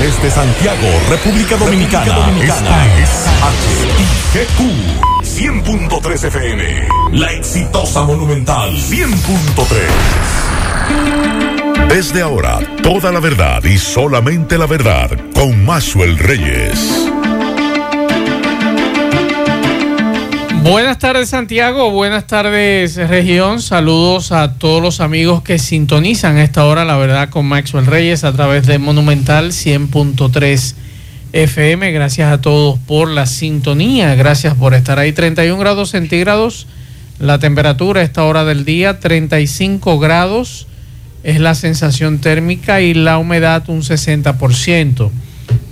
Desde Santiago, República Dominicana, esta es HIGQ 100.3 FM. La exitosa Monumental 100.3. Desde ahora, toda la verdad y solamente la verdad con Maxwell Reyes. Buenas tardes Santiago, buenas tardes región, saludos a todos los amigos que sintonizan esta hora, la verdad, con Maxwell Reyes a través de Monumental 100.3 FM. Gracias a todos por la sintonía, gracias por estar ahí. 31 grados centígrados, la temperatura a esta hora del día, 35 grados es la sensación térmica y la humedad un 60%.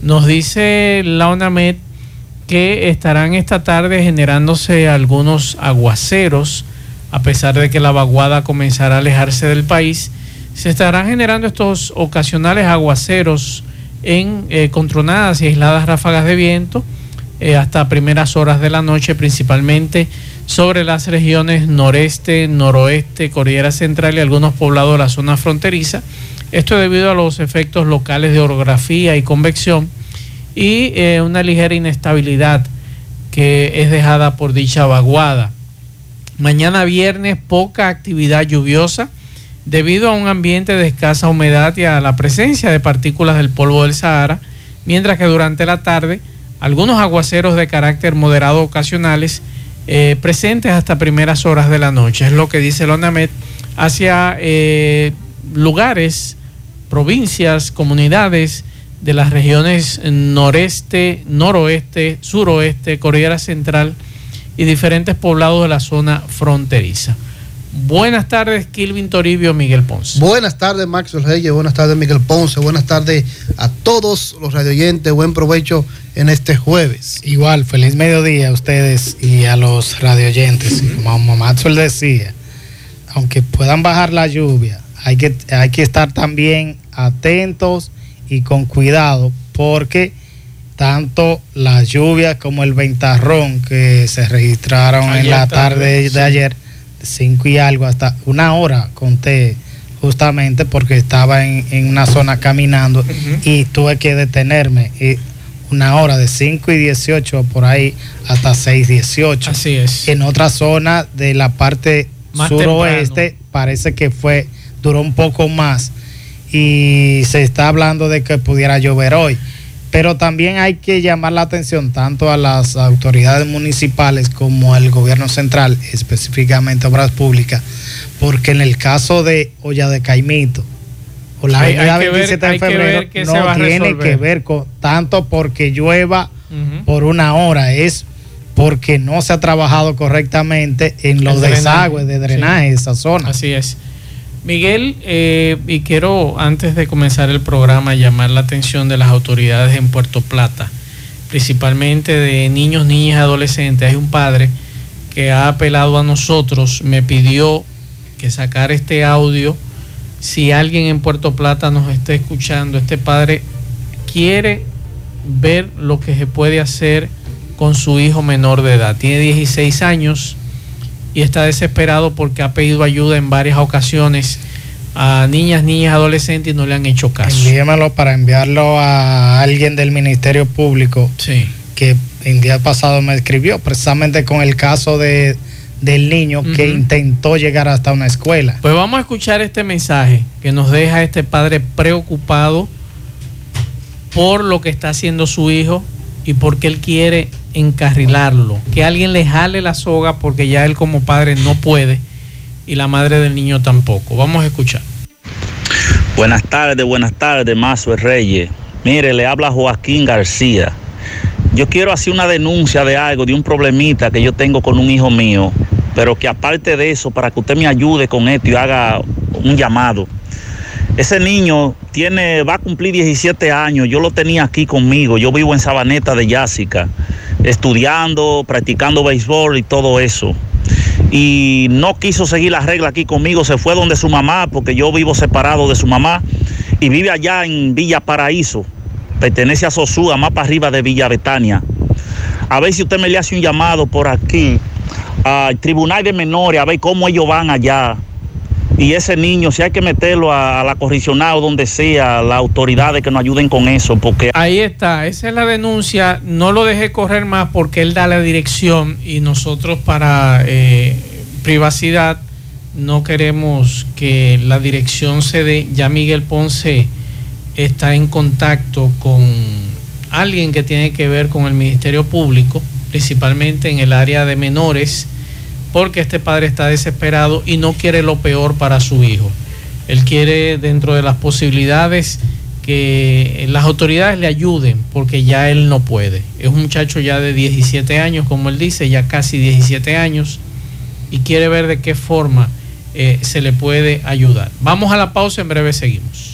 Nos dice la UNAMED que estarán esta tarde generándose algunos aguaceros, a pesar de que la vaguada comenzará a alejarse del país. Se estarán generando estos ocasionales aguaceros en eh, contronadas y aisladas ráfagas de viento eh, hasta primeras horas de la noche, principalmente sobre las regiones noreste, noroeste, cordillera central y algunos poblados de la zona fronteriza. Esto debido a los efectos locales de orografía y convección y eh, una ligera inestabilidad que es dejada por dicha vaguada. Mañana viernes poca actividad lluviosa debido a un ambiente de escasa humedad y a la presencia de partículas del polvo del Sahara, mientras que durante la tarde algunos aguaceros de carácter moderado ocasionales eh, presentes hasta primeras horas de la noche. Es lo que dice el ONAMED hacia eh, lugares, provincias, comunidades de las regiones noreste, noroeste, suroeste, Cordillera Central y diferentes poblados de la zona fronteriza. Buenas tardes, Kilvin Toribio, Miguel Ponce. Buenas tardes, Maxwell Reyes. Buenas tardes, Miguel Ponce. Buenas tardes a todos los radioyentes. Buen provecho en este jueves. Igual, feliz mediodía a ustedes y a los radioyentes. Como Maxwell decía, aunque puedan bajar la lluvia, hay que, hay que estar también atentos y con cuidado porque tanto la lluvia como el ventarrón que se registraron en la tarde, de ayer, cinco y algo, hasta una hora conté justamente porque estaba en, una zona caminando y tuve que detenerme. Y una hora de 5 y 18 por ahí hasta 6 18. Así es. En otra zona de la parte suroeste parece que fue duró un poco más y se está hablando de que pudiera llover hoy. Pero también hay que llamar la atención tanto a las autoridades municipales como al gobierno central, específicamente Obras Públicas, porque en el caso de Olla de Caimito o la avenida 27 de febrero no tiene que ver con tanto porque llueva por una hora, es porque no se ha trabajado correctamente en los desagües de drenaje de esa zona. Así es. Miguel, eh, y quiero antes de comenzar el programa llamar la atención de las autoridades en Puerto Plata, principalmente de niños, niñas y adolescentes. Hay un padre que ha apelado a nosotros, me pidió que sacar este audio. Si alguien en Puerto Plata nos está escuchando, este padre quiere ver lo que se puede hacer con su hijo menor de edad. Tiene 16 años y está desesperado porque ha pedido ayuda en varias ocasiones a niñas, niñas, adolescentes y no le han hecho caso. Envíamelo para enviarlo a alguien del Ministerio Público sí. que el día pasado me escribió precisamente con el caso de, del niño que intentó llegar hasta una escuela. Pues vamos a escuchar este mensaje que nos deja este padre preocupado por lo que está haciendo su hijo y porque él quiere encarrilarlo, que alguien le jale la soga porque ya él como padre no puede y la madre del niño tampoco. Vamos a escuchar. Buenas tardes, buenas tardes, Mazo Reyes. Mire, le habla Joaquín García. Yo quiero hacer una denuncia de algo, de un problemita que yo tengo con un hijo mío, pero que aparte de eso, para que usted me ayude con esto y haga un llamado. Ese niño tiene, va a cumplir 17 años, yo lo tenía aquí conmigo, yo vivo en Sabaneta de Yásica estudiando, practicando béisbol y todo eso. Y no quiso seguir las reglas aquí conmigo, se fue donde su mamá, porque yo vivo separado de su mamá, y vive allá en Villa Paraíso, pertenece a Sosúa, más para arriba de Villa Betania. A ver si usted me le hace un llamado por aquí al Tribunal de Menores, a ver cómo ellos van allá y ese niño, si hay que meterlo a, la correccional o donde sea, las autoridades que nos ayuden con eso, porque... Ahí está, esa es la denuncia, no lo deje correr más porque él da la dirección y nosotros para eh, privacidad no queremos que la dirección se dé, ya Miguel Ponce está en contacto con alguien que tiene que ver con el Ministerio Público, principalmente en el área de menores, porque este padre está desesperado y no quiere lo peor para su hijo. Él quiere, dentro de las posibilidades, que las autoridades le ayuden, porque ya él no puede. Es un muchacho ya de 17 años, como él dice, ya casi 17 años, y quiere ver de qué forma eh, se le puede ayudar. Vamos a la pausa, en breve seguimos.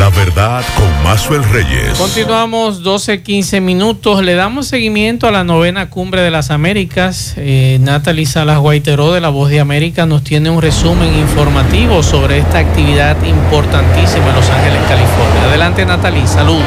La verdad con Mazuel Reyes. Continuamos 12, 15 minutos. Le damos seguimiento a la novena cumbre de las Américas. Eh, Natalie Salas Guaiteró de La Voz de América nos tiene un resumen informativo sobre esta actividad importantísima en Los Ángeles, California. Adelante Natalie, saludos.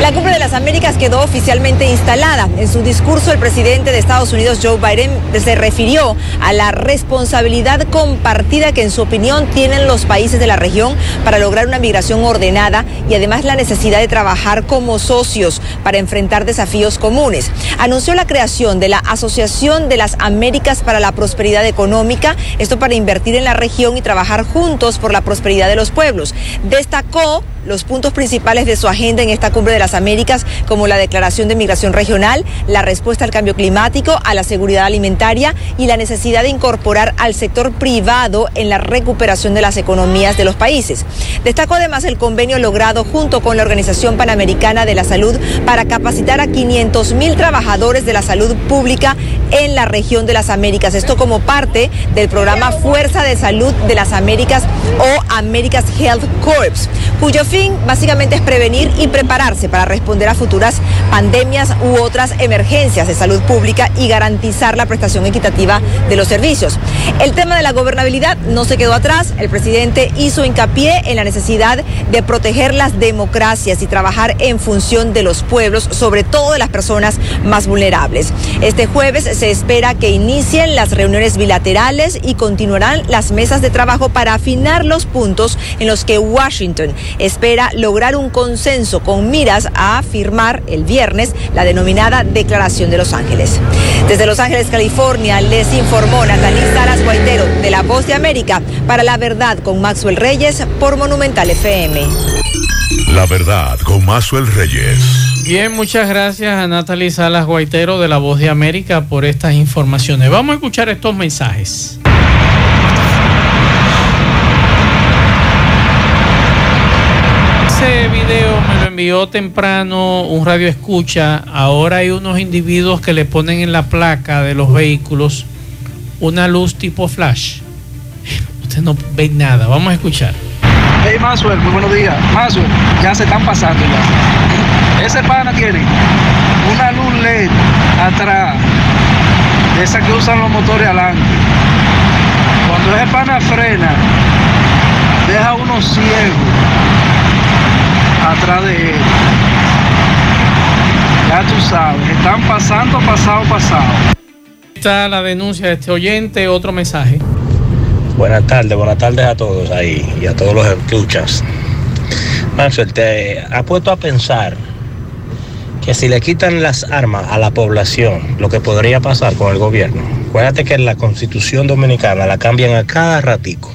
La cumbre de las Américas quedó oficialmente instalada. En su discurso, el presidente de Estados Unidos, Joe Biden, se refirió a la responsabilidad compartida que, en su opinión, tienen los países de la región para lograr una migración ordenada y además la necesidad de trabajar como socios para enfrentar desafíos comunes. Anunció la creación de la Asociación de las Américas para la Prosperidad Económica, esto para invertir en la región y trabajar juntos por la prosperidad de los pueblos. Destacó los puntos principales de su agenda en esta cumbre de las Américas, como la declaración de migración regional, la respuesta al cambio climático, a la seguridad alimentaria y la necesidad de incorporar al sector privado en la recuperación de las economías de los países. Destacó además el convenio logrado junto con la Organización Panamericana de la Salud para capacitar a 500 mil trabajadores de la salud pública en la región de las Américas. Esto como parte del programa Fuerza de Salud de las Américas o America's Health Corps, cuyo fin básicamente es prevenir y prepararse para responder a futuras pandemias u otras emergencias de salud pública y garantizar la prestación equitativa de los servicios. El tema de la gobernabilidad no se quedó atrás. El presidente hizo hincapié en la necesidad de proteger las democracias y trabajar en función de los pueblos, sobre todo de las personas más vulnerables. Este jueves se espera que inicien las reuniones bilaterales y continuarán las mesas de trabajo para afinar los puntos en los que Washington espera lograr un consenso con miras a firmar el viernes la denominada Declaración de Los Ángeles. Desde Los Ángeles, California, les informó Natalie Saras Guaitero de La Voz de América para La Verdad con Maxwell Reyes por Monumental FM. La Verdad con Maxwell Reyes. Bien, muchas gracias a Natalie Salas Guaitero de La Voz de América por estas informaciones. Vamos a escuchar estos mensajes. Ese video me lo envió temprano un radio escucha. Ahora hay unos individuos que le ponen en la placa de los vehículos una luz tipo flash. Usted no ve nada. Vamos a escuchar. Hey Maxwell, muy buenos días. Maxwell, ya se están pasando ya. Ese pana tiene una luz LED atrás, esa que usan los motores adelante. Cuando ese pana frena, deja uno ciego atrás de él. Ya tú sabes, están pasando, pasado, pasado. Está la denuncia de este oyente, otro mensaje. Buenas tardes, buenas tardes a todos ahí y a todos los escuchas. Maxwell, te ha puesto a pensar que si le quitan las armas a la población, lo que podría pasar con el gobierno. Acuérdate que la constitución dominicana la cambian a cada ratico.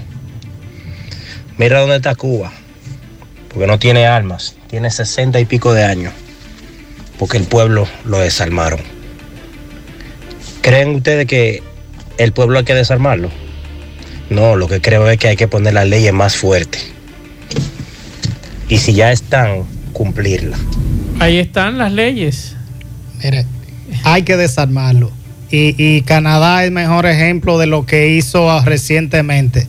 Mira dónde está Cuba porque no tiene armas, tiene sesenta y pico de años, porque el pueblo lo desarmaron. ¿Creen ustedes que el pueblo hay que desarmarlo? No, lo que creo es que hay que poner las leyes más fuertes. Y si ya están, cumplirlas. Ahí están las leyes. Mire, hay que desarmarlo. Y, Canadá es el mejor ejemplo de lo que hizo recientemente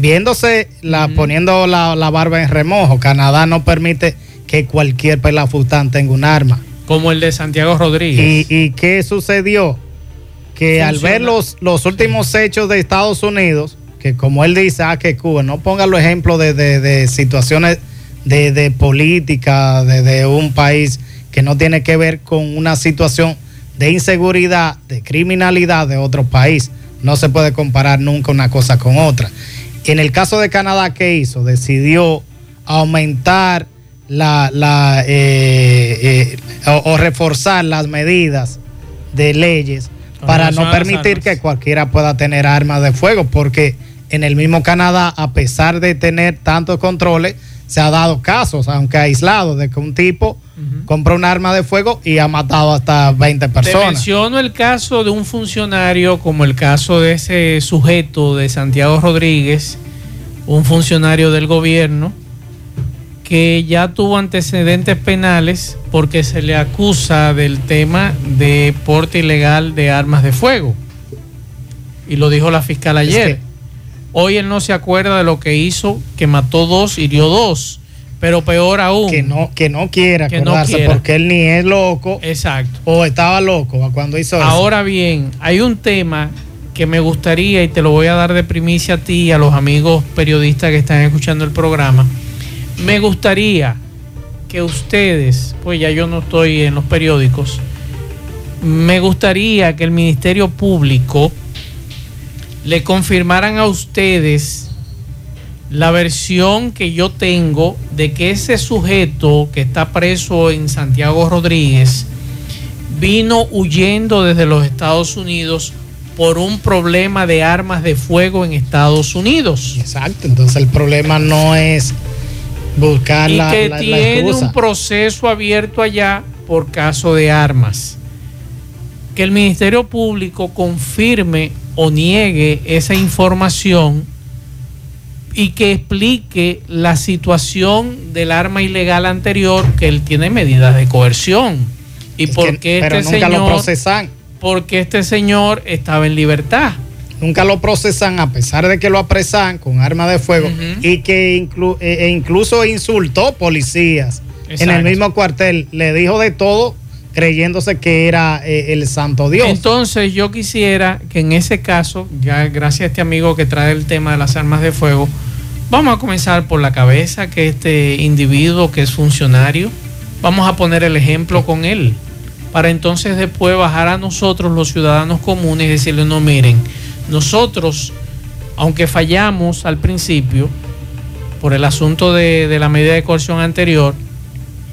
viéndose, la, poniendo la, barba en remojo, Canadá no permite que cualquier pelafután tenga un arma. Como el de Santiago Rodríguez. ¿Y, qué sucedió? Que al ver los, los últimos hechos de Estados Unidos, que como él dice, ah, que Cuba, no ponga los ejemplos de, situaciones de, política de, un país que no tiene que ver con una situación de inseguridad, de criminalidad de otro país. No se puede comparar nunca una cosa con otra. En el caso de Canadá, ¿qué hizo? Decidió aumentar la, la eh, eh, o, reforzar las medidas de leyes para no permitir que cualquiera pueda tener armas de fuego, porque en el mismo Canadá, a pesar de tener tantos controles, se ha dado casos, aunque aislados, de que un tipo compró un arma de fuego y ha matado hasta 20 personas. Te menciono el caso de un funcionario, como el caso de ese sujeto de Santiago Rodríguez, un funcionario del gobierno, que ya tuvo antecedentes penales porque se le acusa del tema de porte ilegal de armas de fuego. Y lo dijo la fiscal ayer. Hoy él no se acuerda de lo que hizo, que mató dos, hirió dos. Pero peor aún. Que no, que no quiera que acordarse porque él ni es loco. Exacto. O estaba loco cuando hizo eso. Ahora bien, hay un tema que me gustaría y te lo voy a dar de primicia a ti y a los amigos periodistas que están escuchando el programa me gustaría que ustedes, pues ya yo no estoy en los periódicos, me gustaría que el Ministerio Público le confirmaran a ustedes la versión que yo tengo de que ese sujeto que está preso en Santiago Rodríguez vino huyendo desde los Estados Unidos por un problema de armas de fuego en Estados Unidos. Exacto, entonces el problema no es buscar y que tiene un proceso abierto allá por caso de armas. Que el Ministerio Público confirme o niegue esa información y que explique la situación del arma ilegal anterior que él tiene medidas de coerción. Y por qué este señor porque este señor estaba en libertad. Nunca lo procesan a pesar de que lo apresan con arma de fuego y que e, e incluso insultó policías. En el mismo cuartel, le dijo de todo creyéndose que era eh, el santo Dios. Entonces yo quisiera que en ese caso, ya gracias a este amigo que trae el tema de las armas de fuego, vamos a comenzar por la cabeza que este individuo que es funcionario, vamos a poner el ejemplo con él, para entonces después bajar a nosotros los ciudadanos comunes y decirle, no miren, nosotros, aunque fallamos al principio por el asunto de, la medida de coerción anterior,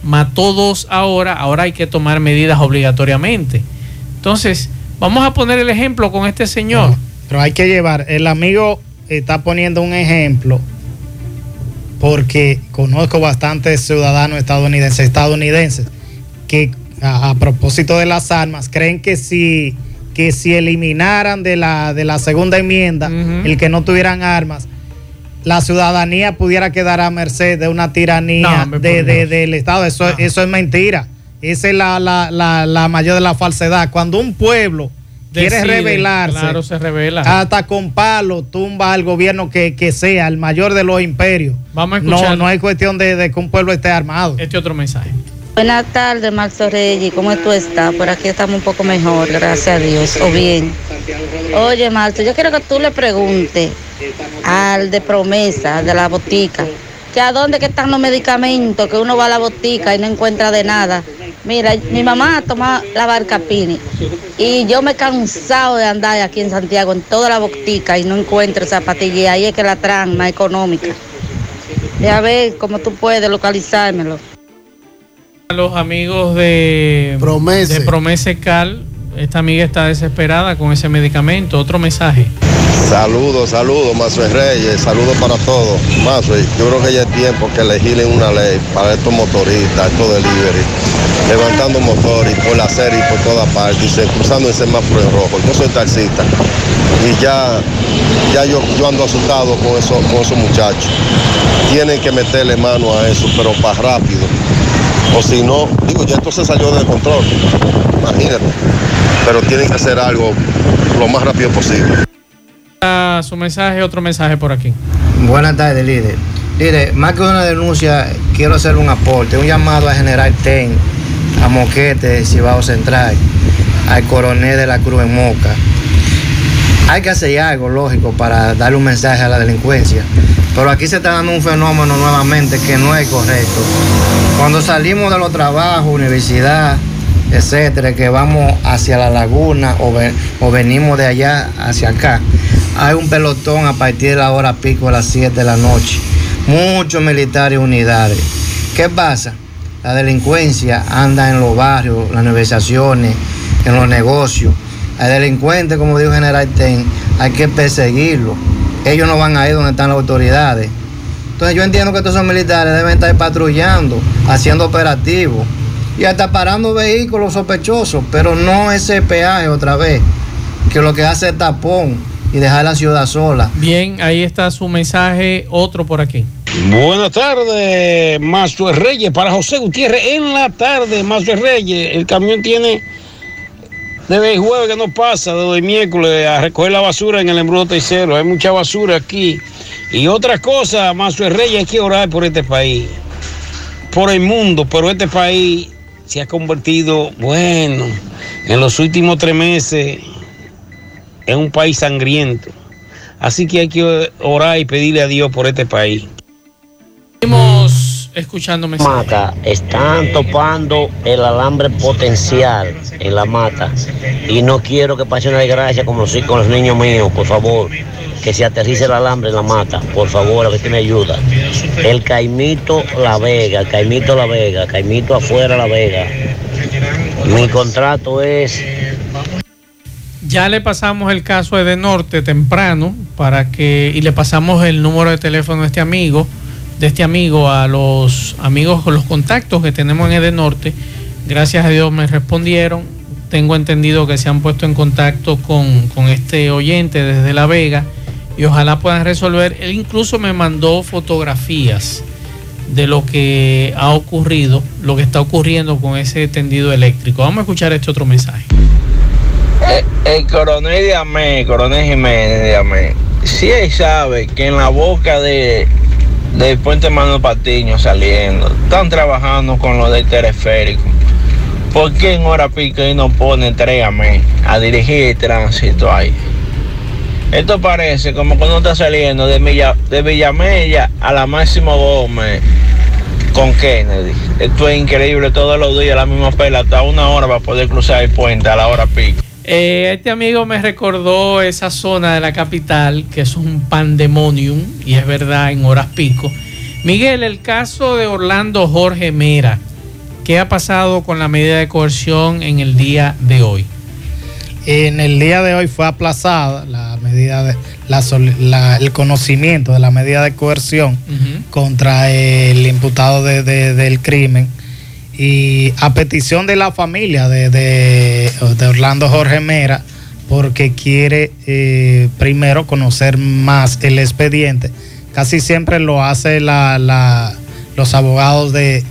mató dos ahora, ahora hay que tomar medidas obligatoriamente. Entonces, vamos a poner el ejemplo con este señor. pero hay que llevar, el amigo está poniendo un ejemplo porque conozco bastantes ciudadanos estadounidenses, estadounidenses que a propósito de las armas creen que si que si eliminaran de la, de la segunda enmienda el que no tuvieran armas, la ciudadanía pudiera quedar a merced de una tiranía de, del Estado. Eso, eso es mentira. Esa es la, la, mayor de la falsedad. Cuando un pueblo quiere rebelarse, claro, se revela. hasta con palo tumba al gobierno que, sea, el mayor de los imperios. Vamos a escuchar. No, no hay cuestión de, de que un pueblo esté armado. Este otro mensaje. Buenas tardes, Marzo Reyes. ¿Cómo tú estás? Por aquí estamos un poco mejor, gracias a Dios. O bien. Oye, Marzo, yo quiero que tú le preguntes al de promesa, de la botica, que a dónde que están los medicamentos, que uno va a la botica y no encuentra de nada. Mira, mi mamá toma la barca Pini y yo me he cansado de andar aquí en Santiago en toda la botica y no encuentro esa patilla. Ahí es que la traen más económica. Ya ver cómo tú puedes localizármelo los amigos de Promese. de Cal. Esta amiga está desesperada con ese medicamento. Otro mensaje. Saludos, saludos, Mazo Reyes, saludos para todos. Mazo, yo creo que ya es tiempo que legislen una ley para estos motoristas, estos delivery, levantando motores por la serie y por todas partes, y cruzando el semáforo en rojo. Yo soy taxista y ya, ya yo, yo ando asustado con, eso, con esos muchachos. Tienen que meterle mano a eso, pero para rápido o si no, digo, ya esto se salió de control, imagínate. Pero tienen que hacer algo lo más rápido posible. Su mensaje, otro mensaje por aquí. Buenas tardes, líder. Líder, más que una denuncia, quiero hacer un aporte, un llamado a General TEN, a Moquete, Cibao Central, al coronel de la Cruz en Moca. Hay que hacer algo, lógico, para darle un mensaje a la delincuencia. Pero aquí se está dando un fenómeno nuevamente que no es correcto. Cuando salimos de los trabajos, universidad, etcétera, que vamos hacia la laguna o, venimos de allá hacia acá, hay un pelotón a partir de la hora pico a las 7 de la noche. Muchos militares unidades. ¿Qué pasa? La delincuencia anda en los barrios, las negociaciones, en los negocios. Hay delincuentes, como dijo General Ten, hay que perseguirlos. Ellos no van a ir donde están las autoridades. Entonces yo entiendo que todos esos militares deben estar patrullando, haciendo operativos y hasta parando vehículos sospechosos, pero no ese peaje otra vez, que lo que hace es tapón y dejar la ciudad sola. Bien, ahí está su mensaje, otro por aquí. Buenas tardes, Mazo Reyes, para José Gutiérrez en la tarde, Mazo Reyes, el camión tiene desde el jueves que no pasa, desde el miércoles a recoger la basura en el embrujo tercero, hay mucha basura aquí. Y otra cosa, Mazo Reyes, hay que orar por este país, por el mundo, pero este país se ha convertido, bueno, en los últimos tres meses en un país sangriento. Así que hay que orar y pedirle a Dios por este país. Escuchando Mata, están topando el alambre potencial en la mata. Y no quiero que pase una desgracia como si con los niños míos, por favor. Que se aterrice el alambre en la mata, por favor, a ver si me ayuda. El Caimito La Vega, el Caimito La Vega, Caimito afuera La Vega. Mi contrato es ya le pasamos el caso de Norte temprano para que y le pasamos el número de teléfono de este amigo, de este amigo a los amigos con los contactos que tenemos en Norte. Gracias a Dios me respondieron. Tengo entendido que se han puesto en contacto con, con este oyente desde La Vega y ojalá puedan resolver. Él incluso me mandó fotografías de lo que ha ocurrido, lo que está ocurriendo con ese tendido eléctrico. Vamos a escuchar este otro mensaje. Eh, el, coronel de Amé, coronel Jiménez de Amé, si él sabe que en la boca de del puente Manuel Patiño saliendo, están trabajando con lo del teleférico. ¿Por qué en hora pico y no pone entrégame a dirigir el tránsito ahí? Esto parece como cuando está saliendo de, Villa, de Villamella a la Máximo Gómez con Kennedy. Esto es increíble todos los días, la misma pela, hasta una hora para poder cruzar el puente a la hora pico. Eh, este amigo me recordó esa zona de la capital que es un pandemonium y es verdad en horas pico. Miguel, el caso de Orlando Jorge Mera, ¿qué ha pasado con la medida de coerción en el día de hoy? En el día de hoy fue aplazada la medida de el conocimiento de la medida de coerción contra el imputado del crimen y a petición de la familia de, de, Orlando Jorge Mera, porque quiere eh, primero conocer más el expediente. Casi siempre lo hace la, los abogados de,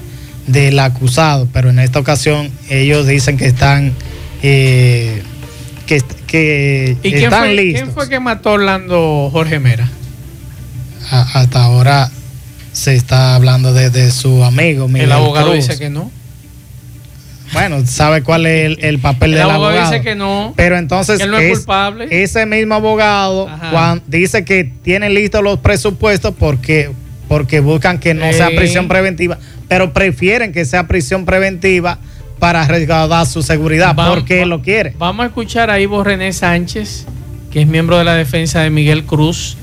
del acusado, pero en esta ocasión ellos dicen que están, eh, que, que están listos. ¿Quién fue que mató a Orlando Jorge Mera? hasta ahora se está hablando de, su amigo. el abogado dice que no. Bueno, sabe cuál es el, papel del abogado. abogado dice que no. Pero entonces él no es, culpable. Ese mismo abogado dice que tiene listos los presupuestos porque porque buscan que no sea prisión preventiva, pero prefieren que sea prisión preventiva para resguardar su seguridad porque él lo quiere. Vamos a escuchar a Ivo René Sánchez, que es miembro de la defensa de Miguel Cruz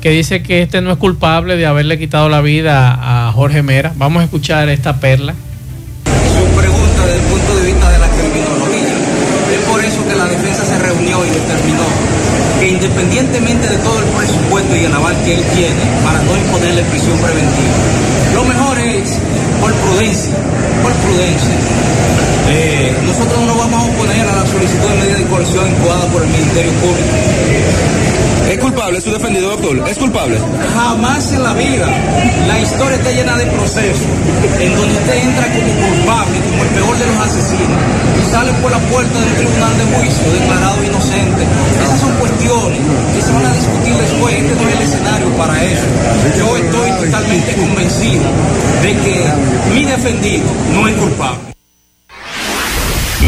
que dice que este no es culpable de haberle quitado la vida a Jorge Mera. Vamos a escuchar esta perla. Su pregunta desde el punto de vista de la criminología. Es por eso que la defensa se reunió y determinó que independientemente de todo el presupuesto y el aval que él tiene para no imponerle prisión preventiva, lo mejor es por prudencia, por prudencia. Eh, nosotros no vamos a oponer a la solicitud de medida de coerción incoada por el Ministerio Público ¿Es culpable su defendido, doctor? ¿Es culpable? Jamás en la vida. La historia está llena de procesos en donde usted entra como culpable, como el peor de los asesinos, y sale por la puerta de un tribunal de juicio declarado inocente. Esas son cuestiones que se van a discutir después. Este no es el escenario para eso. Yo estoy totalmente convencido de que mi defendido no es culpable.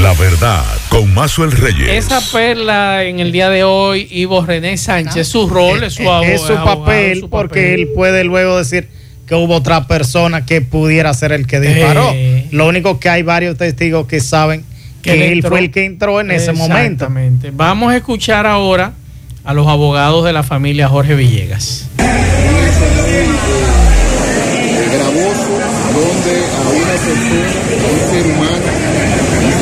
La verdad, con Mazo el Reyes. Esa perla en el día de hoy, Ivo René Sánchez, su rol, es su, es su papel, porque él puede luego decir que hubo otra persona que pudiera ser el que disparó. Lo único que hay varios testigos que saben que, él, fue el que entró en ese momento. Exactamente. Vamos a escuchar ahora a los abogados de la familia Jorge Villegas. gravoso donde a una persona, a un ser humano,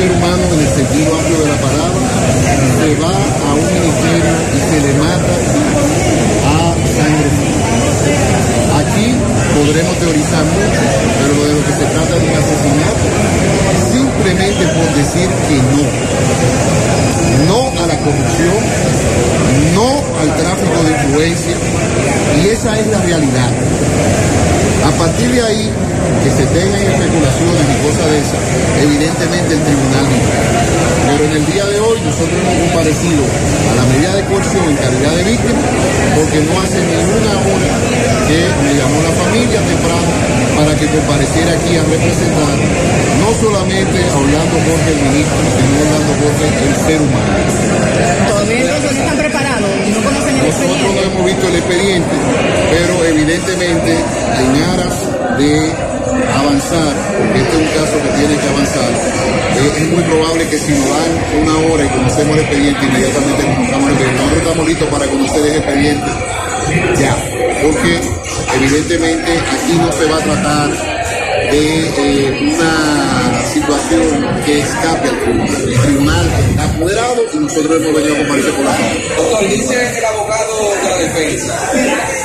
humano en el sentido amplio de la palabra, se va a un ministerio y se le mata a sangre Aquí podremos teorizar mucho, pero de lo que se trata de un asesinato, simplemente por decir que no. No a la corrupción, no al tráfico de influencia, y esa es la realidad. A partir de ahí, que se tengan especulaciones y cosas de esas, evidentemente el tribunal dice. Pero en el día de hoy nosotros hemos comparecido a la medida de coerción en calidad de víctima, porque no hace ninguna hora que me llamó la familia temprano para que compareciera aquí a representar no solamente a Orlando Jorge el ministro, sino a Orlando Jorge el ser humano. ¿Todavía entonces están preparados? ¿No conocen el Nosotros expediente? no hemos visto el expediente, pero evidentemente en aras de avanzar, porque este es un caso que tiene que avanzar, eh, es muy probable que si nos dan una hora y conocemos el expediente, inmediatamente conozcamos el expediente. Nosotros estamos listos para conocer el expediente ya, porque evidentemente aquí no se va a tratar de eh, una situación que escape al tribunal. El tribunal está apoderado y nosotros hemos venido a comparecer por la causa. Doctor, dice el abogado de la defensa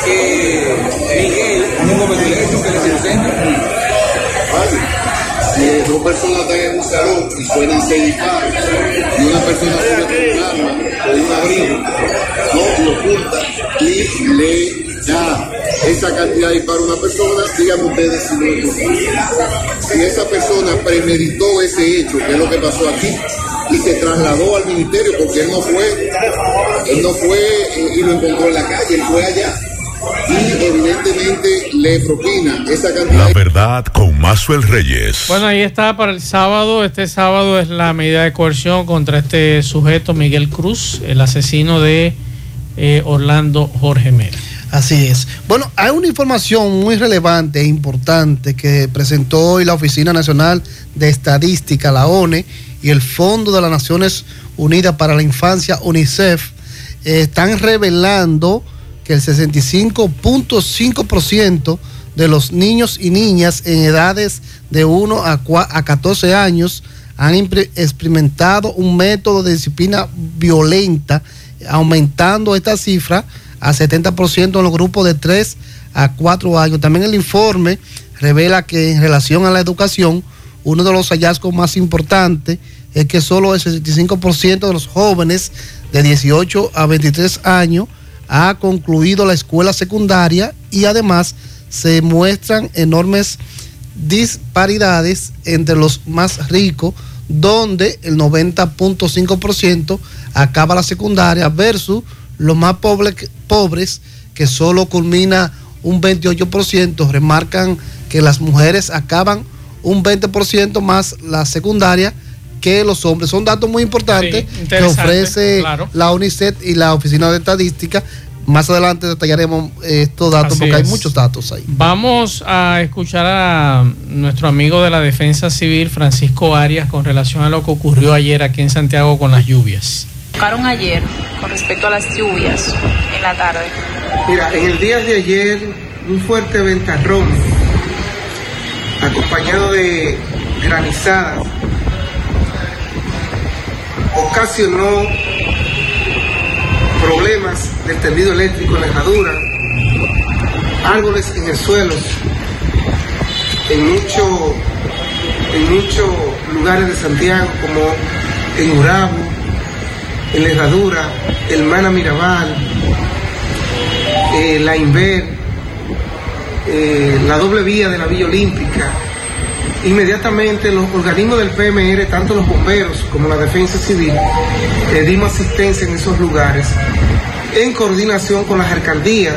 que Miguel un joven derecho que es inocente. Vale. Si dos personas están en un salón y suenan seis disparos y una persona sube con un arma o un abrigo, no lo oculta y le da esa cantidad de disparos a una persona, díganme ustedes si no es. Si esa persona premeditó ese hecho, que es lo que pasó aquí, y se trasladó al ministerio porque él no fue, él no fue eh, y lo encontró en la calle, él fue allá. Y evidentemente le propina esa cantidad La verdad con Mazuel Reyes. Bueno, ahí está para el sábado. Este sábado es la medida de coerción contra este sujeto, Miguel Cruz, el asesino de eh, Orlando Jorge Mera. Así es. Bueno, hay una información muy relevante e importante que presentó hoy la Oficina Nacional de Estadística, la ONE, y el Fondo de las Naciones Unidas para la Infancia, UNICEF, eh, están revelando que el 65.5% de los niños y niñas en edades de 1 a, 4 a 14 años han experimentado un método de disciplina violenta, aumentando esta cifra a 70% en los grupos de 3 a 4 años. También el informe revela que en relación a la educación, uno de los hallazgos más importantes es que solo el 65% de los jóvenes de 18 a 23 años ha concluido la escuela secundaria y además se muestran enormes disparidades entre los más ricos, donde el 90.5% acaba la secundaria versus los más pobre- pobres, que solo culmina un 28%. Remarcan que las mujeres acaban un 20% más la secundaria que los hombres. Son datos muy importantes Sí, que ofrece claro. la UNICEF y la Oficina de Estadística. Más adelante detallaremos eh, estos datos Así porque hay muchos datos ahí. Vamos a escuchar a nuestro amigo de la Defensa Civil, Francisco Arias, con relación a lo que ocurrió ayer aquí en Santiago con las lluvias. Tocaron ayer con respecto a las lluvias en la tarde? Mira, en el día de ayer, un fuerte ventarrón, acompañado de granizadas, ocasionó problemas del tendido eléctrico en la herradura, árboles en el suelo, en, mucho- en muchos lugares de Santiago, como en Urabo, en la herradura, el Mana Mirabal, eh, la Inver, eh, la doble vía de la Villa Olímpica. Inmediatamente los organismos del PMR, tanto los bomberos como la defensa civil, le dimos asistencia en esos lugares, en coordinación con las alcaldías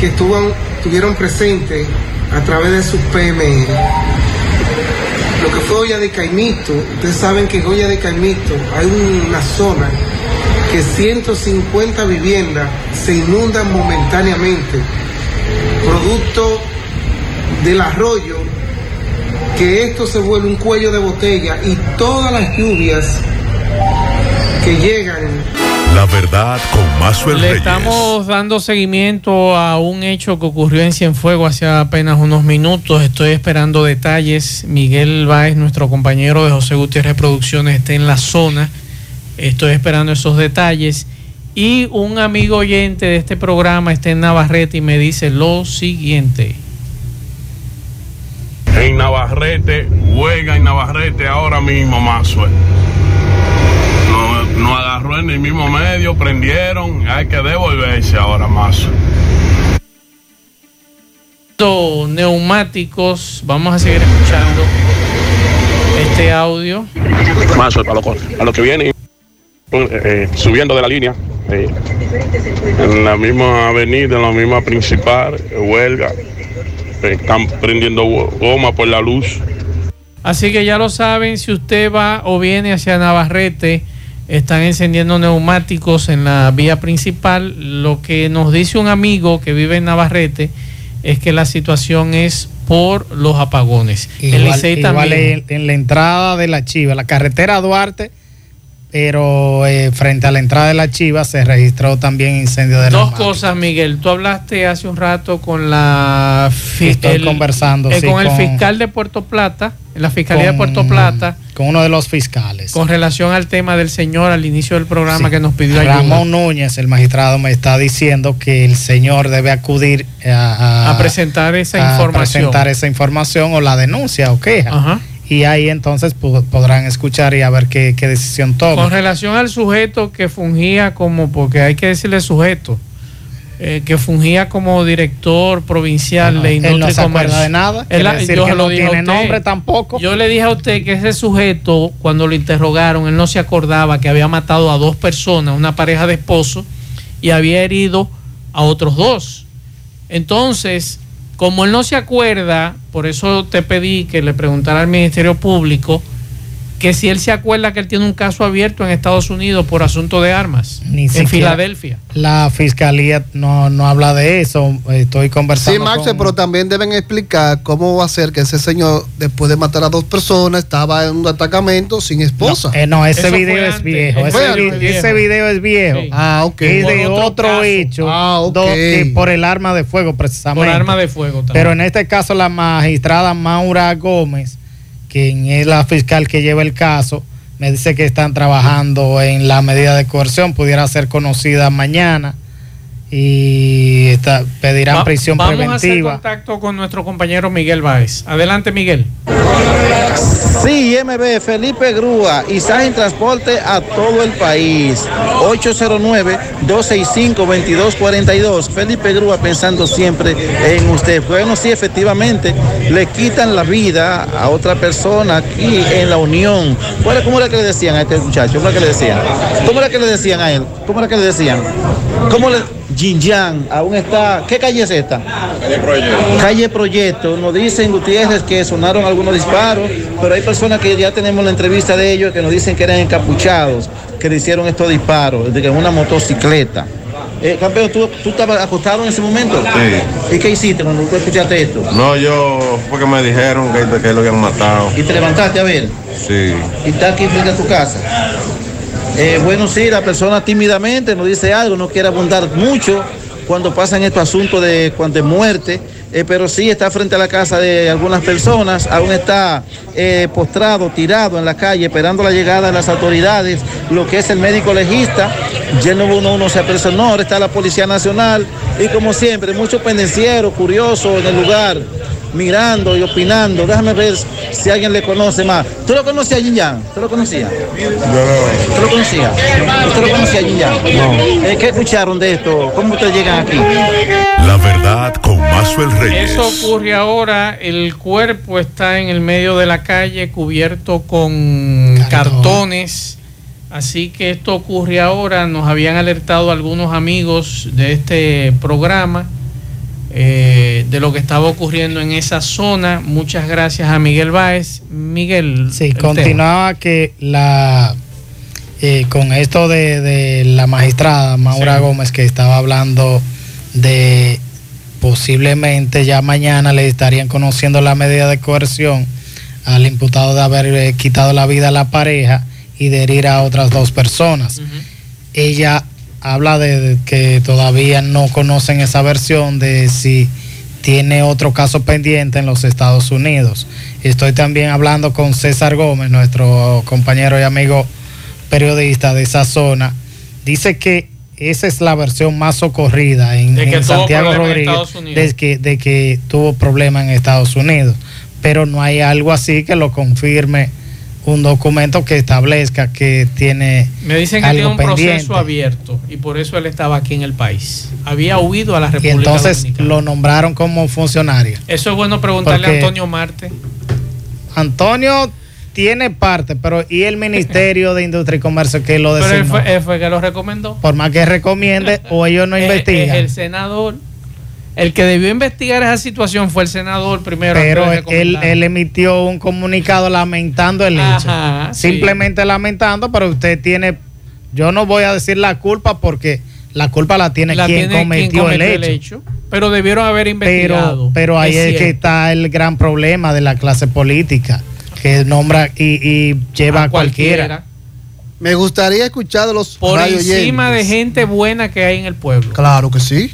que estuvo- estuvieron presentes a través de sus PMR. Lo que fue Olla de Caimito, ustedes saben que Olla de Caimito hay una zona que 150 viviendas se inundan momentáneamente, producto del arroyo que esto se vuelve un cuello de botella y todas las lluvias que llegan La verdad con Mazuel Le Reyes. estamos dando seguimiento a un hecho que ocurrió en Cienfuegos hace apenas unos minutos. Estoy esperando detalles. Miguel Báez, nuestro compañero de José Gutiérrez Producciones, está en la zona. Estoy esperando esos detalles. Y un amigo oyente de este programa está en Navarrete y me dice lo siguiente. En Navarrete, juega en Navarrete ahora mismo, Mazue. Nos, agarró en el mismo medio, prendieron, hay que devolverse ahora, Mazue. Neumáticos, vamos a seguir escuchando este audio. Mazue, para lo, a lo que viene, eh, subiendo de la línea, eh, en la misma avenida, en la misma principal, huelga, eh, están prendiendo goma por la luz. Así que ya lo saben, si usted va o viene hacia Navarrete, están encendiendo neumáticos en la vía principal. Lo que nos dice un amigo que vive en Navarrete es que la situación es por los apagones. el Licey igual también. en, en la entrada de la Chiva, la carretera Duarte, pero eh, frente a la entrada de la Chiva se registró también incendio de Dos cosas, Miguel. Tú hablaste hace un rato con la Estoy conversando, eh, sí, con el fiscal de Puerto Plata, en la fiscalía de Puerto Plata, Con uno de los fiscales. con relación al tema del señor al inicio del programa Sí. que nos pidió ayuda. Ramón Núñez, el magistrado, me está diciendo que el señor debe acudir a, A presentar esa a información. presentar esa información o la denuncia o queja. Ajá. Y ahí entonces podrán escuchar y a ver qué, qué decisión toma. Con relación al sujeto que fungía como, porque hay que decirle sujeto, eh, que fungía como director provincial de él industria no se acuerda de nada, Él- quiere decir yo que no tiene usted. nombre tampoco. Yo le dije a usted que ese sujeto, cuando lo interrogaron, él no se acordaba que había matado a dos personas, una pareja de esposos, y había herido a otros dos. Entonces, como él no se acuerda, por eso te pedí que le preguntara al Ministerio Público que si él se acuerda que él tiene un caso abierto en Estados Unidos por asunto de armas, Ni en Filadelfia. La fiscalía no, no habla de eso. Estoy Sí, conversando. Max, con- pero también deben explicar cómo va a ser que ese señor, después de matar a dos personas, estaba en un atacamento sin esposa. Eh, no, ese video es viejo. Ese, vi- ese video es viejo. Ah, ok. Es Por de otro hecho. Ah, ok. do- que por el arma de fuego, precisamente. Por arma de fuego también. Pero en este caso, la magistrada Maura Gómez, quien es la fiscal que lleva el caso, me dice que están trabajando en la medida de coerción. Pudiera ser conocida mañana y está- pedirán Va- prisión vamos a hacer preventiva. contacto con nuestro compañero Miguel Báez. Adelante, Miguel. Sí, MB, Felipe Grúa y Sajen Transporte a todo el país. 809-265-2242. Felipe Grúa pensando siempre en usted. Bueno, sí, efectivamente, le quitan la vida a otra persona aquí en la Unión. ¿Cuál- ¿Cómo era que le decían a este muchacho? ¿Cómo era que le decían? ¿Cómo era que le decían a él? ¿Cómo era que le decían? ¿Cómo le... Jinyan, aún está... ¿Qué calle es esta? Calle Proyecto. Calle Proyecto, nos dicen Gutiérrez que sonaron algunos disparos, pero hay personas que ya tenemos la entrevista de ellos que nos dicen que eran encapuchados, que le hicieron estos disparos, de que en una motocicleta. Eh, campeón, ¿tú, ¿tú estabas acostado en ese momento? Sí. ¿Y qué hiciste cuando tú escuchaste esto? No, yo, porque me dijeron que, que lo habían matado. ¿Y te levantaste a ver? Sí. ¿Y está aquí frente a tu casa? Eh, bueno, sí, la persona tímidamente nos dice algo, no quiere abundar mucho cuando pasan estos asuntos de, cuando de muerte, eh, pero sí está frente a la casa de algunas personas, aún está eh, postrado, tirado en la calle, esperando la llegada de las autoridades, lo que es el médico legista, ya uno, uno se apersonó, está la Policía Nacional y como siempre, muchos pendencieros, curiosos en el lugar, mirando y opinando. Déjame ver si alguien le conoce más. ¿Tú lo conocías a Yin Yang? ¿Tú lo conocías? ¿Tú lo conocías? ¿Usted lo conocía a Yin Yang? No. ¿Qué escucharon de esto? ¿Cómo ustedes llegan aquí? La verdad con Mazuel Reyes. Eso ocurre ahora. El cuerpo está en el medio de la calle cubierto con cartones. Así que esto ocurre ahora. Nos habían alertado algunos amigos de este programa eh, de lo que estaba ocurriendo en esa zona. Muchas gracias a Miguel Báez. Miguel. Sí, tema. continuaba que la eh, con esto de, de la magistrada Maura Sí. Gómez que estaba hablando de posiblemente ya mañana le estarían conociendo la medida de coerción al imputado de haber eh, quitado la vida a la pareja y de herir a otras dos personas. Ella habla de que todavía no conocen esa versión de si tiene otro caso pendiente en los Estados Unidos. Estoy también hablando con César Gómez, nuestro compañero y amigo periodista de esa zona. Dice que esa es la versión más socorrida en, en Santiago problema en Rodríguez Unidos. de que, de que tuvo problemas en Estados Unidos. Pero no hay algo así que lo confirme un documento que establezca que tiene Me dicen que algo tiene un pendiente. proceso abierto y por eso él estaba aquí en el país. Había huido a la Y República entonces Dominicana. lo nombraron como funcionario. Eso es bueno preguntarle Porque- a Antonio Marte. Antonio tiene parte, pero ¿y el Ministerio de Industria y Comercio que lo Pero él designó? fue, él fue que lo recomendó. Por más que recomiende o ellos no Eh, investigan. eh, el senador. El que debió investigar esa situación fue el senador primero. pero él, emitió un comunicado lamentando el hecho. Sí. Simplemente lamentando, pero usted tiene, yo no voy a decir la culpa porque la culpa la tiene La quien tiene cometió, quien el, hecho. Pero debieron haber investigado. Pero, pero ahí Es es, que está el gran problema de la clase política, que nombra y, y lleva a, cualquiera. Me gustaría escuchar de los Por encima de gente buena que hay en el pueblo. Claro que sí.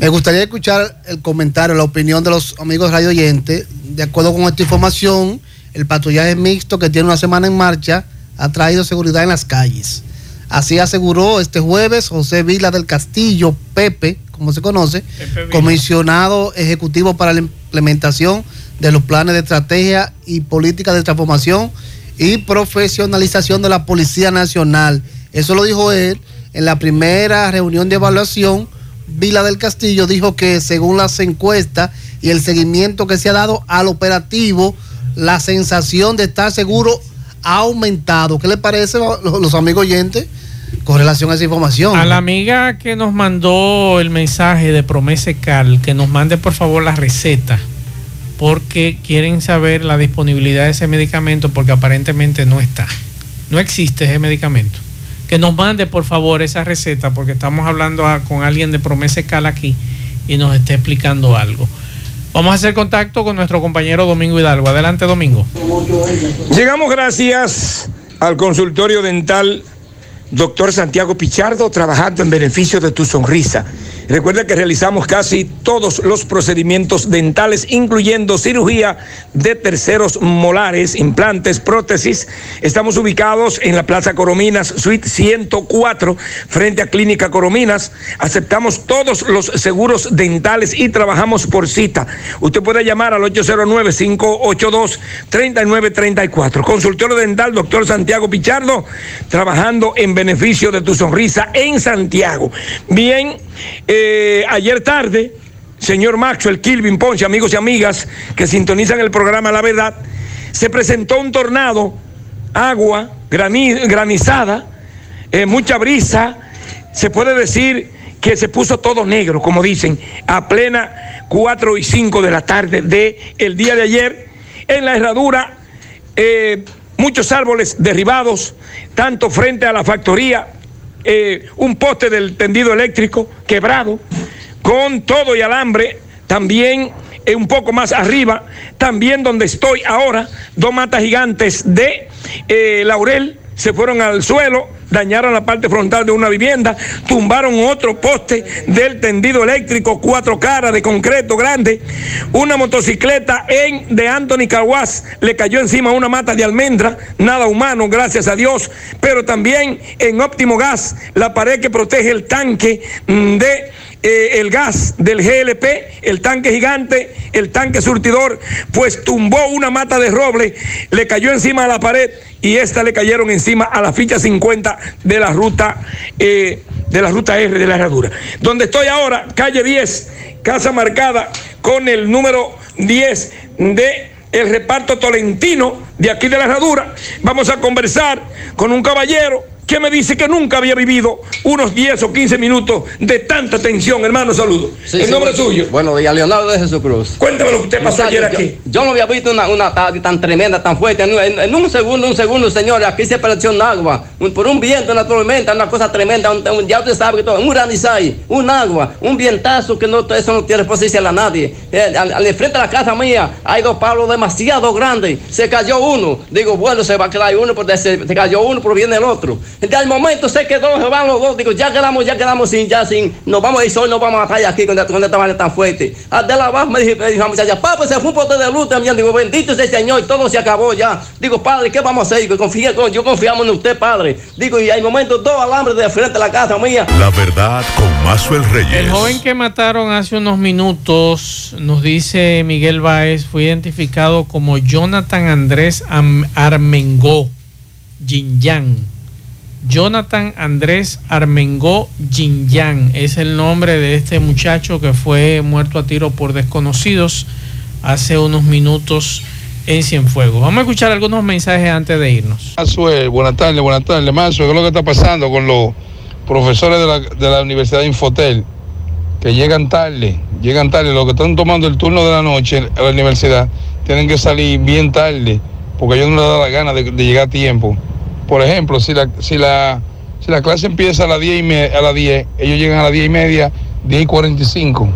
Me gustaría escuchar el comentario, la opinión de los amigos radio oyentes. De acuerdo con esta información, el patrullaje mixto que tiene una semana en marcha ha traído seguridad en las calles. Así aseguró este jueves José Vila del Castillo, Pepe, como se conoce, comisionado ejecutivo para la implementación de los planes de estrategia y política de transformación y profesionalización de la Policía Nacional. Eso lo dijo él en la primera reunión de evaluación. Vila del Castillo dijo que según las encuestas y el seguimiento que se ha dado al operativo, la sensación de estar seguro ha aumentado. ¿Qué le parece los amigos oyentes con relación a esa información? A la amiga que nos mandó el mensaje de Promese Cal, que nos mande por favor la receta, porque quieren saber la disponibilidad de ese medicamento, porque aparentemente no está. No existe ese medicamento. Que nos mande por favor esa receta, porque estamos hablando a- con alguien de Promese Cal aquí y nos está explicando algo. Vamos a hacer contacto con nuestro compañero Domingo Hidalgo. Adelante, Domingo. Llegamos gracias al consultorio dental Doctor Santiago Pichardo, trabajando en beneficio de tu sonrisa. Recuerda que realizamos casi todos los procedimientos dentales, incluyendo cirugía de terceros molares, implantes, prótesis. Estamos ubicados en la Plaza Corominas, Suite 104, frente a Clínica Corominas. Aceptamos todos los seguros dentales y trabajamos por cita. Usted puede llamar al 809-582-3934. Consultorio dental, doctor Santiago Pichardo, trabajando en beneficio de tu sonrisa en Santiago. Bien, eh, ayer tarde, señor Maxwell, Kilvin Ponce, amigos y amigas que sintonizan el programa La Verdad, se presentó un tornado, agua, grani- granizada, eh, mucha brisa, se puede decir que se puso todo negro, como dicen, a plena 4 y 5 de la tarde de el día de ayer, en la herradura, eh, muchos árboles derribados, tanto frente a la factoría, eh, un poste del tendido eléctrico quebrado, con todo y alambre, también eh, un poco más arriba, también donde estoy ahora, dos matas gigantes de eh, laurel se fueron al suelo, dañaron la parte frontal de una vivienda, tumbaron otro poste del tendido eléctrico, cuatro caras de concreto grande, una motocicleta en de Anthony Caguas le cayó encima una mata de almendra, nada humano, gracias a Dios, pero también en óptimo gas, la pared que protege el tanque mm, de eh, el gas del GLP, el tanque gigante, el tanque surtidor, pues tumbó una mata de roble, le cayó encima a la pared y esta le cayeron encima a la ficha 50 de la ruta eh, de la ruta R de la herradura. Donde estoy ahora, calle 10, casa marcada con el número 10 de el reparto tolentino de aquí de la herradura. Vamos a conversar con un caballero que me dice que nunca había vivido unos 10 o 15 minutos de tanta tensión. Hermano, saludo. Sí, en sí, nombre suyo. Bueno, de Leonardo de Jesucruz. Cuéntame lo que usted pasó ayer yo- aquí. Yo, no había visto una, una tarde tan tremenda, tan fuerte. En, en- en un segundo, un segundo, señores, aquí se apareció un agua. Un- por un viento, una tormenta, una cosa tremenda. Un, un- ya usted sabe que todo, un granizai, un agua, un vientazo que no, eso no tiene posición a nadie. Eh, al, al frente de la casa mía hay dos palos demasiado grandes. Se cayó uno. Digo, bueno, se va a quedar uno, porque se, se cayó uno, pero viene el otro. De al momento se quedó, se van los dos. Digo, ya quedamos, ya quedamos sin, ya sin. Nos vamos a ir solos, nos vamos a matar aquí con, con esta vaina tan fuerte. Ah, De la abajo me dijo, me dijo muchacha, papá, se fue un pote de luz también. Digo, bendito sea el Señor, todo se acabó ya. Digo, padre, ¿qué vamos a hacer? Digo, confía, con- yo confiamos en usted, padre. Digo, y hay momentos, dos alambres de frente a la casa mía. La verdad con Mazuel Reyes. El joven que mataron hace unos minutos, nos dice Miguel Báez, fue identificado como Jonathan Andrés Armengó Jinyan. Jonathan Andrés Armengó Jinyan es el nombre de este muchacho que fue muerto a tiro por desconocidos hace unos minutos en Cienfuegos. Vamos a escuchar algunos mensajes antes de irnos. Buenas tardes, buenas tardes. Mazuel, ¿qué es lo que está pasando con los profesores de la, Universidad Infotel? Que llegan tarde, llegan tarde. Los que están tomando el turno de la noche a la universidad tienen que salir bien tarde, porque ellos no les da la gana de llegar a tiempo. Por ejemplo, si la, si la, si la clase empieza a las 10 y me- a las 10, ellos llegan a las 10 y media, 10 y 45.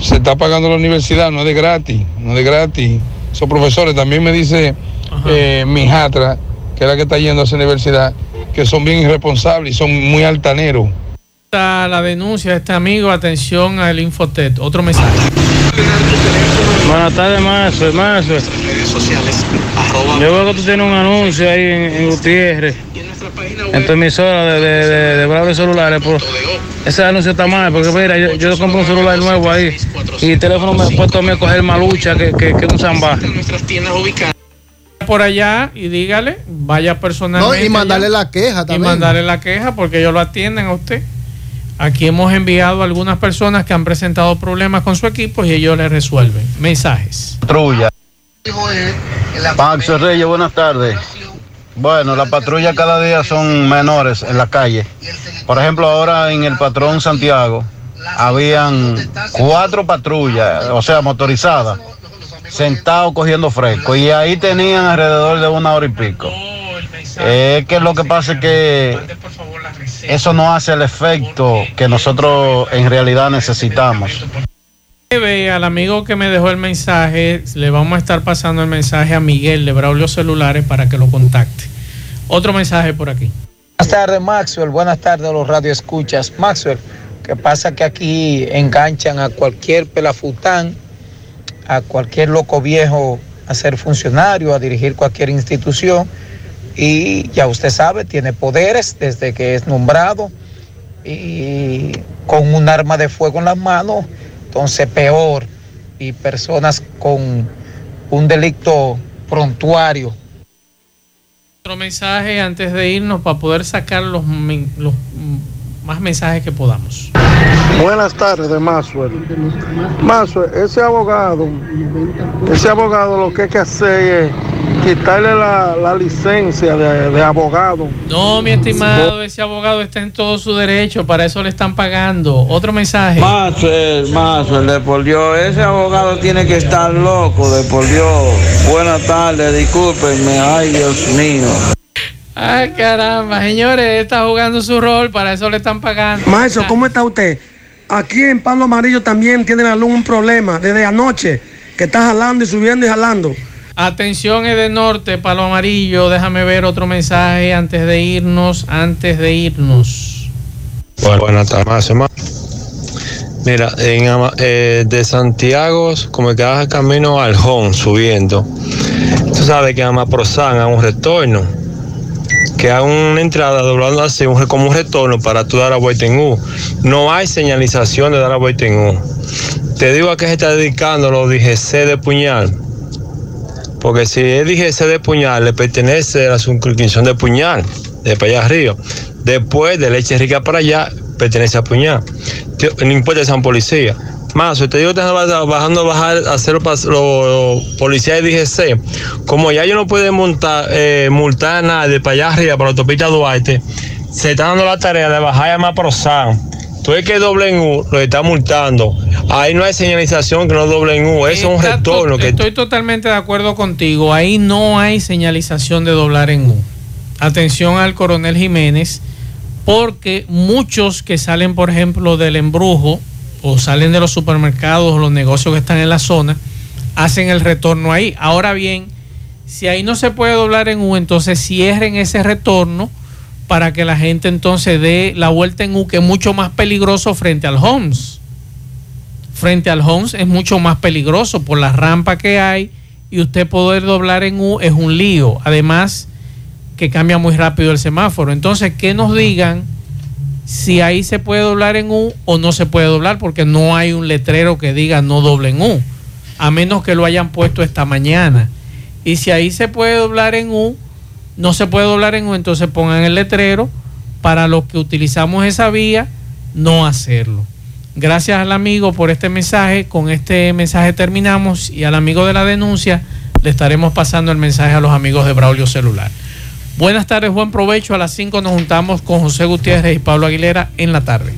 Se está pagando la universidad, no es de gratis, no es de gratis. Esos profesores, también me dice eh, mi hijatra, que es la que está yendo a esa universidad, que son bien irresponsables y son muy altaneros. Está la denuncia de este amigo, atención al Infotet. Otro mensaje. Buenas tardes, Mazo, Mazo. Yo veo que tú tienes un anuncio ahí en, en Gutiérrez, en tu emisora de, de, de, de Bravo de celulares. Pero ese anuncio está mal, porque mira, yo, yo compro un celular nuevo ahí y el teléfono me ha puesto a mí a coger malucha que, que, que un zamba. Por allá y dígale, vaya personalmente. No, y mandarle allá. la queja Y también. mandarle la queja porque ellos lo atienden a usted. Aquí hemos enviado a algunas personas que han presentado problemas con su equipo y ellos le resuelven. Mensajes. Patrulla. Maxo Reyes, buenas tardes. Bueno, las patrullas cada día son menores en la calle. Por ejemplo, ahora en el patrón Santiago habían cuatro patrullas, o sea, motorizadas, sentados cogiendo fresco. Y ahí tenían alrededor de una hora y pico. Es que lo que pasa es que eso no hace el efecto que nosotros en realidad necesitamos. Al amigo que me dejó el mensaje, le vamos a estar pasando el mensaje a Miguel de Braulio Celulares para que lo contacte. Otro mensaje por aquí. Buenas tardes, Maxwell. Buenas tardes a los radioescuchas. Maxwell, que pasa que aquí enganchan a cualquier pelafután, a cualquier loco viejo a ser funcionario, a dirigir cualquier institución. Y ya usted sabe, tiene poderes desde que es nombrado y con un arma de fuego en las manos, entonces peor. Y personas con un delito prontuario Otro mensaje antes de irnos para poder sacar los, los más mensajes que podamos. Buenas tardes, Maxwell. Maxwell, ese abogado, ese abogado lo que hay que hacer es quitarle la, la licencia de, de abogado. No, mi estimado, ese abogado está en todo su derecho, para eso le están pagando. Otro mensaje. Maxwell, Maxwell, de por Dios, ese abogado tiene que estar loco, de por Dios. Buenas tardes, discúlpenme, ay Dios mío. Ay, caramba, señores, está jugando su rol, para eso le están pagando. Maestro, ¿cómo está usted? Aquí en Palo Amarillo también tiene la luz un problema desde anoche, que está jalando y subiendo y jalando. Atención, de Norte, Palo Amarillo, déjame ver otro mensaje antes de irnos, antes de irnos. Bueno, buenas tardes, hermano. Mira, en, eh, de Santiago, como que vas camino al Jón subiendo, tú sabes que Amaprozán a un retorno, que a una entrada doblando así, como un retorno para tú dar a vuelta en U. No hay señalización de dar a vuelta en U. Te digo a qué se está dedicando los DGC de puñal. Porque si es DGC de puñal, le pertenece a la circunscripción de puñal, de para allá arriba. Después de leche rica para allá, pertenece a puñal. No importa si son policía. Más, te digo que están bajando a bajar a hacer los, los policías de DGC. Como ya ellos no pueden montar, eh, multar a nadie para allá arriba, para la autopista Duarte, se está dando la tarea de bajar a Maprosan. Tú ves que doble en U lo está multando. Ahí no hay señalización que no doble en U. Eso es un retorno. que Estoy totalmente de acuerdo contigo. Ahí no hay señalización de doblar en U. Atención al coronel Jiménez, porque muchos que salen, por ejemplo, del embrujo o salen de los supermercados o los negocios que están en la zona, hacen el retorno ahí. Ahora bien, si ahí no se puede doblar en U, entonces cierren ese retorno para que la gente entonces dé la vuelta en U, que es mucho más peligroso frente al Homes frente al Homes es mucho más peligroso por la rampa que hay y usted poder doblar en U es un lío. Además que cambia muy rápido el semáforo. Entonces, que nos digan si ahí se puede doblar en U o no se puede doblar porque no hay un letrero que diga no doble en U, a menos que lo hayan puesto esta mañana. Y si ahí se puede doblar en U, no se puede doblar en U, entonces pongan el letrero para los que utilizamos esa vía, no hacerlo. Gracias al amigo por este mensaje. Con este mensaje terminamos y al amigo de la denuncia le estaremos pasando el mensaje a los amigos de Braulio Celular. Buenas tardes, buen provecho. A las 5 nos juntamos con José Gutiérrez y Pablo Aguilera en la tarde.